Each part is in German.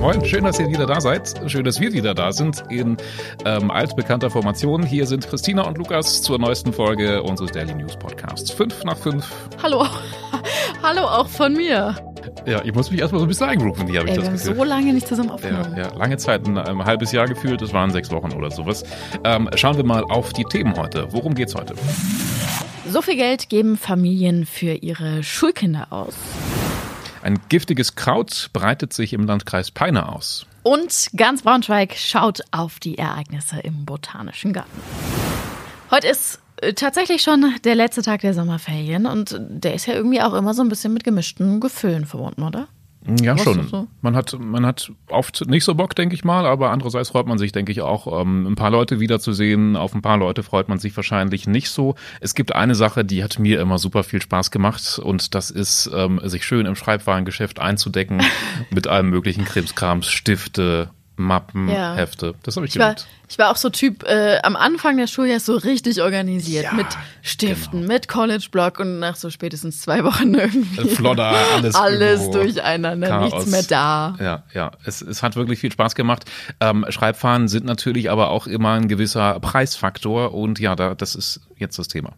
Moin, schön, dass ihr wieder da seid. Schön, dass wir wieder da sind in ähm, altbekannter Formation. Hier sind Christina und Lukas zur neuesten Folge unseres Daily News Podcasts. Fünf nach fünf. Hallo, hallo auch von mir. Ja, ich muss mich erstmal so ein bisschen eingrooven, hier habe ich Ey, das wir haben Gefühl. so lange nicht zusammen aufgenommen. Ja, ja, lange Zeit, ein, ein halbes Jahr gefühlt, es waren sechs Wochen oder sowas. Ähm, schauen wir mal auf die Themen heute. Worum geht's heute? So viel Geld geben Familien für ihre Schulkinder aus. Ein giftiges Kraut breitet sich im Landkreis Peine aus. Und ganz Braunschweig schaut auf die Ereignisse im Botanischen Garten. Heute ist äh, tatsächlich schon der letzte Tag der Sommerferien und der ist ja irgendwie auch immer so ein bisschen mit gemischten Gefühlen verbunden, oder? Ja, schon. so? Man hat, man hat oft nicht so Bock, denke ich mal, aber andererseits freut man sich, denke ich, auch, ähm, ein paar Leute wiederzusehen. Auf ein paar Leute freut man sich wahrscheinlich nicht so. Es gibt eine Sache, die hat mir immer super viel Spaß gemacht und das ist, ähm, sich schön im Schreibwarengeschäft einzudecken mit allem möglichen Krimskrams, Stifte, Mappen, Ja. Hefte. Das habe ich Ich war, geliebt. ich war auch so Typ äh, am Anfang des Schuljahres so richtig organisiert Ja, mit Stiften, genau. mit College-Block und nach so spätestens zwei Wochen irgendwie Flodder, alles alles durcheinander, Chaos. nichts mehr da. Ja, ja, es, es hat wirklich viel Spaß gemacht. Ähm, Schreibfahnen sind natürlich aber auch immer ein gewisser Preisfaktor und ja, da, das ist jetzt das Thema.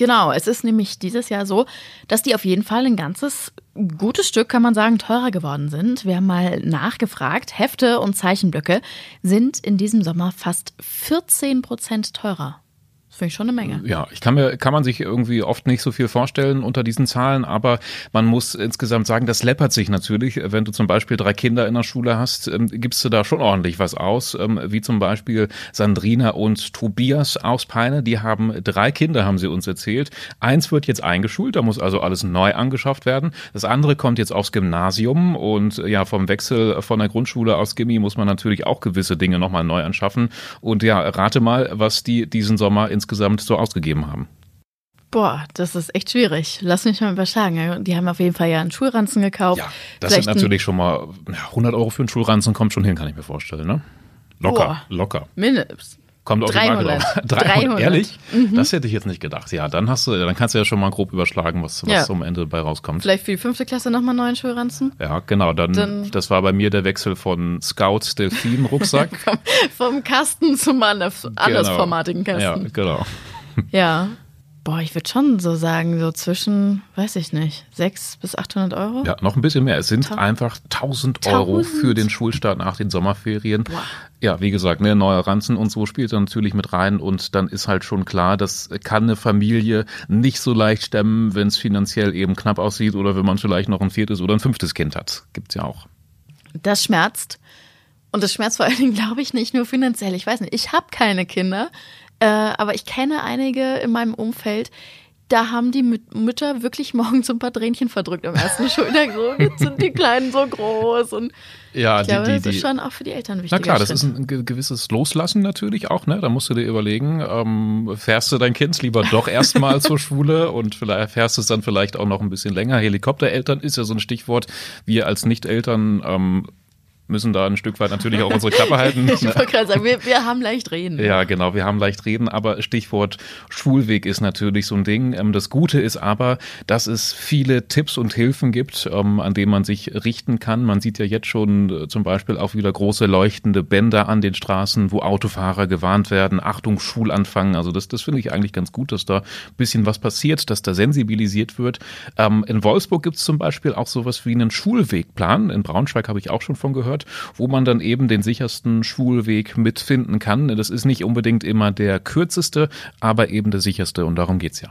Genau, es ist nämlich dieses Jahr so, dass die auf jeden Fall ein ganzes gutes Stück, kann man sagen, teurer geworden sind. Wir haben mal nachgefragt. Hefte und Zeichenblöcke sind in diesem Sommer fast 14 Prozent teurer. Finde ich schon eine Menge. Ja, ich kann mir, kann man sich irgendwie oft nicht so viel vorstellen unter diesen Zahlen, aber man muss insgesamt sagen, das läppert sich natürlich. Wenn du zum Beispiel drei Kinder in der Schule hast, ähm, gibst du da schon ordentlich was aus, ähm, wie zum Beispiel Sandrina und Tobias aus Peine. Die haben drei Kinder, haben sie uns erzählt. Eins wird jetzt eingeschult, da muss also alles neu angeschafft werden. Das andere kommt jetzt aufs Gymnasium und äh, ja, vom Wechsel von der Grundschule aus Gimmi muss man natürlich auch gewisse Dinge nochmal neu anschaffen. Und ja, rate mal, was die diesen Sommer insgesamt so ausgegeben haben. Boah, das ist echt schwierig. Lass mich mal überschlagen. Die haben auf jeden Fall ja einen Schulranzen gekauft. Ja, das sind Vielleicht ein- natürlich schon mal ja, 100 Euro für einen Schulranzen kommt schon hin, kann ich mir vorstellen, ne? Locker, Boah. locker. Mindestens. Kommt Marke 300. drauf. 300. 300. Ehrlich? Das hätte ich jetzt nicht gedacht. Ja, dann hast du, dann kannst du ja schon mal grob überschlagen, was, was Ja. am Ende dabei rauskommt. Vielleicht für die fünfte Klasse nochmal neuen Schulranzen? Ja, genau. Dann, Dann- das war bei mir der Wechsel von Scout Delfin Rucksack. Vom Kasten zum anders, andersformatigen Genau. Kasten. Ja, genau. Ja. Boah, ich würde schon so sagen, so zwischen, weiß ich nicht, 600 bis 800 Euro. Ja, noch ein bisschen mehr. Es sind Ta- einfach 1000 Euro 1000? für den Schulstart nach den Sommerferien. Boah. Ja, wie gesagt, ne, neuer Ranzen und so spielt dann natürlich mit rein und dann ist halt schon klar, das kann eine Familie nicht so leicht stemmen, wenn es finanziell eben knapp aussieht oder wenn man vielleicht noch ein viertes oder ein fünftes Kind hat. Gibt's ja auch. Das schmerzt. Und das schmerzt vor allen Dingen, glaube ich, nicht nur finanziell. Ich weiß nicht, ich habe keine Kinder, äh, aber ich kenne einige in meinem Umfeld, da haben die Mü- Mütter wirklich morgens so ein paar Tränchen verdrückt am ersten Schultag. So, jetzt sind die Kleinen so groß. Und Ja, ich glaube, das ist schon auch für die Eltern wichtig. Na klar, das ist ein ge- gewisses Loslassen natürlich auch, ne? Da musst du dir überlegen, ähm, fährst du dein Kind lieber doch erstmal zur Schule und vielleicht fährst du es dann vielleicht auch noch ein bisschen länger. Helikoptereltern ist ja so ein Stichwort. Wir als Nicht-Eltern ähm, müssen da ein Stück weit natürlich auch unsere Klappe halten. Ich wollte gerade sagen, wir, wir haben leicht reden. Ja, genau, wir haben leicht reden, aber Stichwort Schulweg ist natürlich so ein Ding. Ähm, Das Gute ist aber, dass es viele Tipps und Hilfen gibt, ähm, an denen man sich richten kann. Man sieht ja jetzt schon äh, zum Beispiel auch wieder große leuchtende Bänder an den Straßen, wo Autofahrer gewarnt werden. Achtung, Schulanfang. Also das, das finde ich eigentlich ganz gut, dass da ein bisschen was passiert, dass da sensibilisiert wird. Ähm, In Wolfsburg gibt es zum Beispiel auch sowas wie einen Schulwegplan. In Braunschweig habe ich auch schon von gehört, wo man dann eben den sichersten Schulweg mitfinden kann. Das ist nicht unbedingt immer der kürzeste, aber eben der sicherste und darum geht's ja.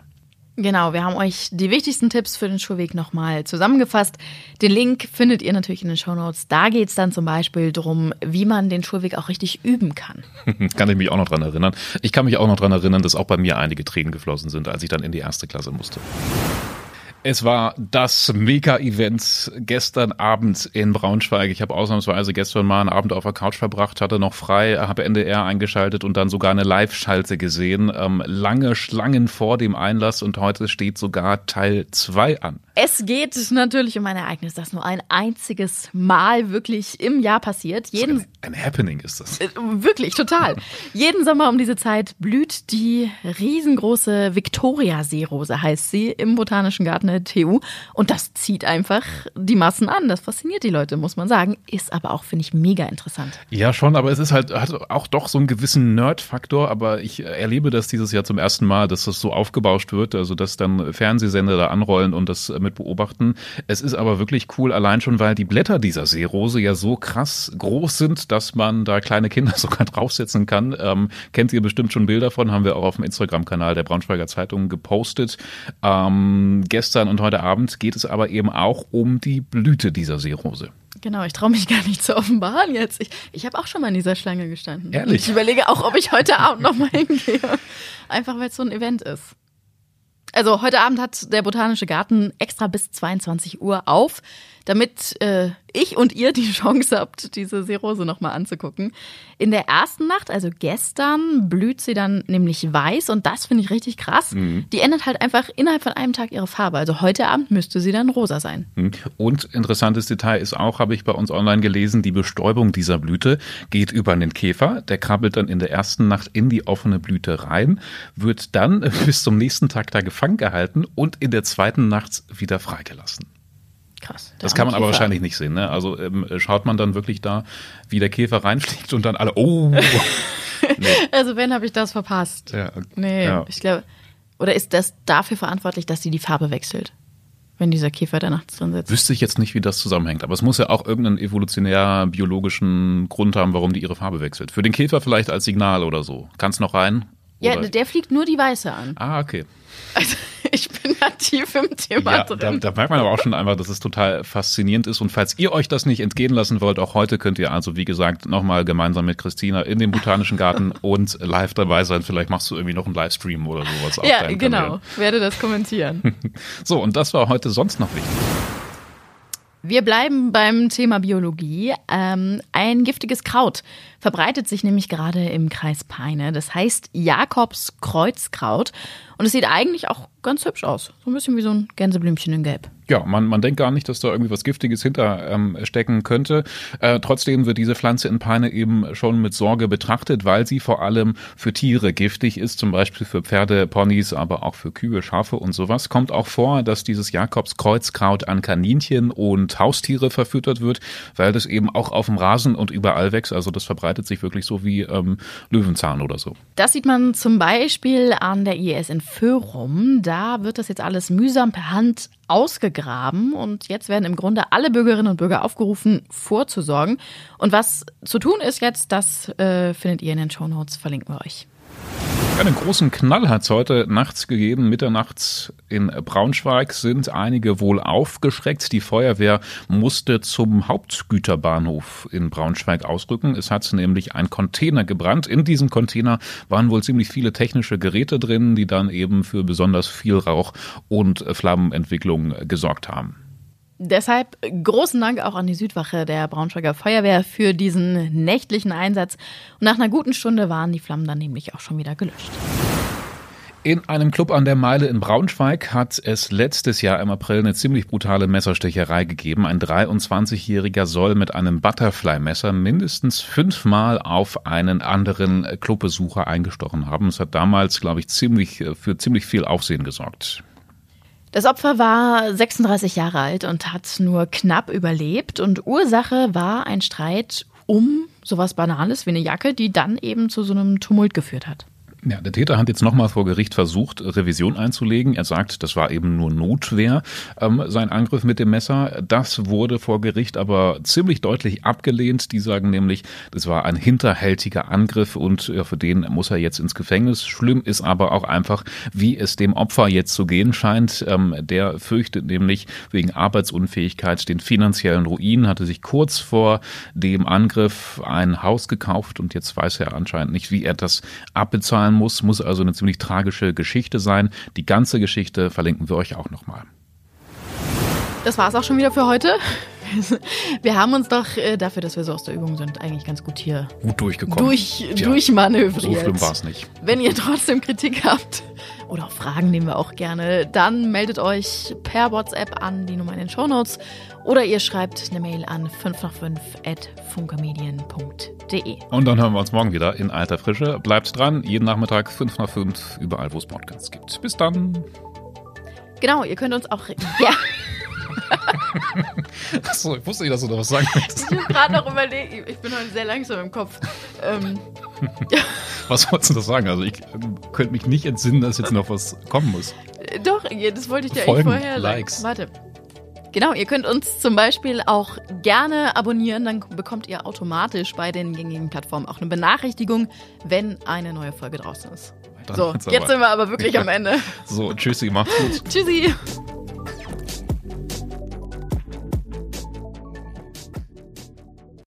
Genau, wir haben euch die wichtigsten Tipps für den Schulweg nochmal zusammengefasst. Den Link findet ihr natürlich in den Shownotes. Da geht's dann zum Beispiel darum, wie man den Schulweg auch richtig üben kann. kann ich mich auch noch dran erinnern. Ich kann mich auch noch dran erinnern, dass auch bei mir einige Tränen geflossen sind, als ich dann in die erste Klasse musste. Es war das Mega-Event gestern Abend in Braunschweig. Ich habe ausnahmsweise gestern mal einen Abend auf der Couch verbracht, hatte noch frei, habe NDR eingeschaltet und dann sogar eine Live-Schalte gesehen. Ähm, lange Schlangen vor dem Einlass und heute steht sogar Teil 2 an. Es geht natürlich um ein Ereignis, das nur ein einziges Mal wirklich im Jahr passiert. Jeden, Ein, ein Happening ist das. äh, wirklich, total. Jeden Sommer um diese Zeit blüht die riesengroße Victoria-Seerose, heißt sie, im Botanischen Garten Internet-TU. Und das zieht einfach die Massen an. Das fasziniert die Leute, muss man sagen. Ist aber auch, finde ich, mega interessant. Ja, schon, aber es ist halt, hat auch doch so einen gewissen Nerd-Faktor. Aber ich erlebe das dieses Jahr zum ersten Mal, dass das so aufgebauscht wird. Also, dass dann Fernsehsender da anrollen und das mit beobachten. Es ist aber wirklich cool, allein schon, weil die Blätter dieser Seerose ja so krass groß sind, dass man da kleine Kinder sogar draufsetzen kann. Ähm, kennt ihr bestimmt schon Bilder von, haben wir auch auf dem Instagram-Kanal der Braunschweiger Zeitung gepostet. Ähm, gestern und heute Abend geht es aber eben auch um die Blüte dieser Seerose. Genau, ich traue mich gar nicht zu offenbaren jetzt. Ich, ich habe auch schon mal in dieser Schlange gestanden. Ehrlich? Ich überlege auch, ob ich heute Abend noch mal hingehe. Einfach weil es so ein Event ist. Also heute Abend hat der Botanische Garten extra bis 22 Uhr auf damit äh, ich und ihr die Chance habt, diese Seerose nochmal anzugucken. In der ersten Nacht, also gestern, blüht sie dann nämlich weiß und das finde ich richtig krass. Mhm. Die ändert halt einfach innerhalb von einem Tag ihre Farbe. Also heute Abend müsste sie dann rosa sein. Mhm. Und interessantes Detail ist auch, habe ich bei uns online gelesen, die Bestäubung dieser Blüte geht über einen Käfer. Der krabbelt dann in der ersten Nacht in die offene Blüte rein, wird dann bis zum nächsten Tag da gefangen gehalten und in der zweiten Nacht wieder freigelassen. Krass. Das kann man aber wahrscheinlich nicht sehen. Ne? Also ähm, schaut man dann wirklich da, wie der Käfer reinfliegt und dann alle, oh. nee. Also wenn habe ich das verpasst. Ja. Nee, ja. ich glaube, oder ist das dafür verantwortlich, dass sie die Farbe wechselt? Wenn dieser Käfer da nachts drin sitzt. Wüsste ich jetzt nicht, wie das zusammenhängt. Aber es muss ja auch irgendeinen evolutionär biologischen Grund haben, warum die ihre Farbe wechselt. Für den Käfer vielleicht als Signal oder so. Kann es noch rein? Ja, der fliegt nur die weiße an. Ah, okay. Also ich bin da tief im Thema ja, drin. Da, da, merkt man aber auch schon einfach, dass es total faszinierend ist. Und falls ihr euch das nicht entgehen lassen wollt, auch heute könnt ihr also, wie gesagt, nochmal gemeinsam mit Christina in den Botanischen Garten und live dabei sein. Vielleicht machst du irgendwie noch einen Livestream oder sowas. Ja, genau. Kanal. Werde das kommentieren. so, und das war heute sonst noch wichtig. Wir bleiben beim Thema Biologie. Ähm, ein giftiges Kraut verbreitet sich nämlich gerade im Kreis Peine. Das heißt Jakobs Kreuzkraut. Und es sieht eigentlich auch ganz hübsch aus. So ein bisschen wie so ein Gänseblümchen in Gelb. Ja, man, man denkt gar nicht, dass da irgendwie was Giftiges hinterstecken ähm, könnte. Äh, trotzdem wird diese Pflanze in Peine eben schon mit Sorge betrachtet, weil sie vor allem für Tiere giftig ist, zum Beispiel für Pferde, Ponys, aber auch für Kühe, Schafe und sowas. Kommt auch vor, dass dieses Jakobskreuzkraut an Kaninchen und Haustiere verfüttert wird, weil das eben auch auf dem Rasen und überall wächst. Also das verbreitet sich wirklich so wie ähm, Löwenzahn oder so. Das sieht man zum Beispiel an der IS in Föhrum. Da wird das jetzt alles mühsam per Hand ausgegraben und jetzt werden im Grunde alle Bürgerinnen und Bürger aufgerufen, vorzusorgen. Und was zu tun ist jetzt, das äh, findet ihr in den Shownotes, verlinken wir euch. Einen großen Knall hat es heute nachts gegeben. Mitternachts in Braunschweig sind einige wohl aufgeschreckt. Die Feuerwehr musste zum Hauptgüterbahnhof in Braunschweig ausrücken. Es hat nämlich ein Container gebrannt. In diesem Container waren wohl ziemlich viele technische Geräte drin, die dann eben für besonders viel Rauch und Flammenentwicklung gesorgt haben. Deshalb großen Dank auch an die Südwache der Braunschweiger Feuerwehr für diesen nächtlichen Einsatz. Und nach einer guten Stunde waren die Flammen dann nämlich auch schon wieder gelöscht. In einem Club an der Meile in Braunschweig hat es letztes Jahr im April eine ziemlich brutale Messerstecherei gegeben. Ein 23-Jähriger soll mit einem Butterfly-Messer mindestens fünfmal auf einen anderen Clubbesucher eingestochen haben. Es hat damals, glaube ich, ziemlich, für ziemlich viel Aufsehen gesorgt. Das Opfer war 36 Jahre alt und hat nur knapp überlebt und Ursache war ein Streit um sowas Banales wie eine Jacke, die dann eben zu so einem Tumult geführt hat. Ja, der Täter hat jetzt nochmal vor Gericht versucht, Revision einzulegen. Er sagt, das war eben nur Notwehr, ähm, sein Angriff mit dem Messer. Das wurde vor Gericht aber ziemlich deutlich abgelehnt. Die sagen nämlich, das war ein hinterhältiger Angriff und ja, für den muss er jetzt ins Gefängnis. Schlimm ist aber auch einfach, wie es dem Opfer jetzt zu gehen scheint. Ähm, der fürchtet nämlich wegen Arbeitsunfähigkeit den finanziellen Ruin, hatte sich kurz vor dem Angriff ein Haus gekauft und jetzt weiß er anscheinend nicht, wie er das abbezahlen zahlen muss, muss also eine ziemlich tragische Geschichte sein. Die ganze Geschichte verlinken wir euch auch nochmal. Das war es auch schon wieder für heute. Wir haben uns doch äh, dafür, dass wir so aus der Übung sind, eigentlich ganz gut hier gut durchgekommen. Durch, ja, durchmanövriert. So schlimm war es nicht. Wenn ihr trotzdem Kritik habt oder auch Fragen nehmen wir auch gerne, dann meldet euch per WhatsApp an die Nummer in den Shownotes oder ihr schreibt eine Mail an 5 nach 5 at funkermedien.de. Und dann hören wir uns morgen wieder in alter Frische. Bleibt dran, jeden Nachmittag 5 nach 5, überall wo es Podcasts gibt. Bis dann. Genau, ihr könnt uns auch. Ja. Achso, ich wusste nicht, dass du da was sagen wolltest. Ich habe gerade noch überlegt, ich bin heute sehr langsam im Kopf. Ähm, ja. Was wolltest du da sagen? Also ich ähm, könnte mich nicht entsinnen, dass jetzt noch was kommen muss. Doch, das wollte ich dir Folgen, eigentlich vorher sagen. Likes. Warte. Genau, ihr könnt uns zum Beispiel auch gerne abonnieren, dann bekommt ihr automatisch bei den gängigen Plattformen auch eine Benachrichtigung, wenn eine neue Folge draußen ist. Dann so, jetzt sind wir aber wirklich am Ende. So, tschüssi, macht's gut. tschüssi.